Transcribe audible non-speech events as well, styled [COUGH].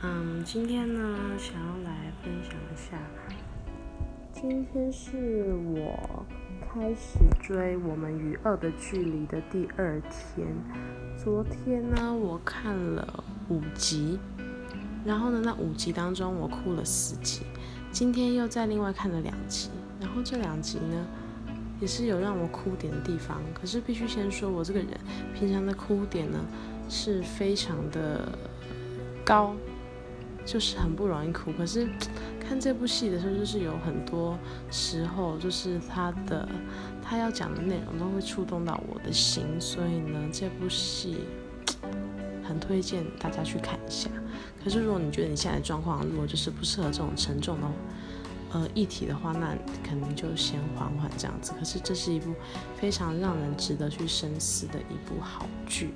嗯，今天呢，想要来分享一下，今天是我开始追《我们与恶的距离》的第二天。昨天呢，我看了五集，然后呢，那五集当中我哭了四集。今天又在另外看了两集，然后这两集呢，也是有让我哭点的地方。可是必须先说，我这个人平常的哭点呢，是非常的高。就是很不容易哭，可是 [TSK] 看这部戏的时候，就是有很多时候，就是他的他要讲的内容都会触动到我的心，所以呢，这部戏很推荐大家去看一下。可是如果你觉得你现在状况如果就是不适合这种沉重的呃议题的话，那可能就先缓缓这样子。可是这是一部非常让人值得去深思的一部好剧。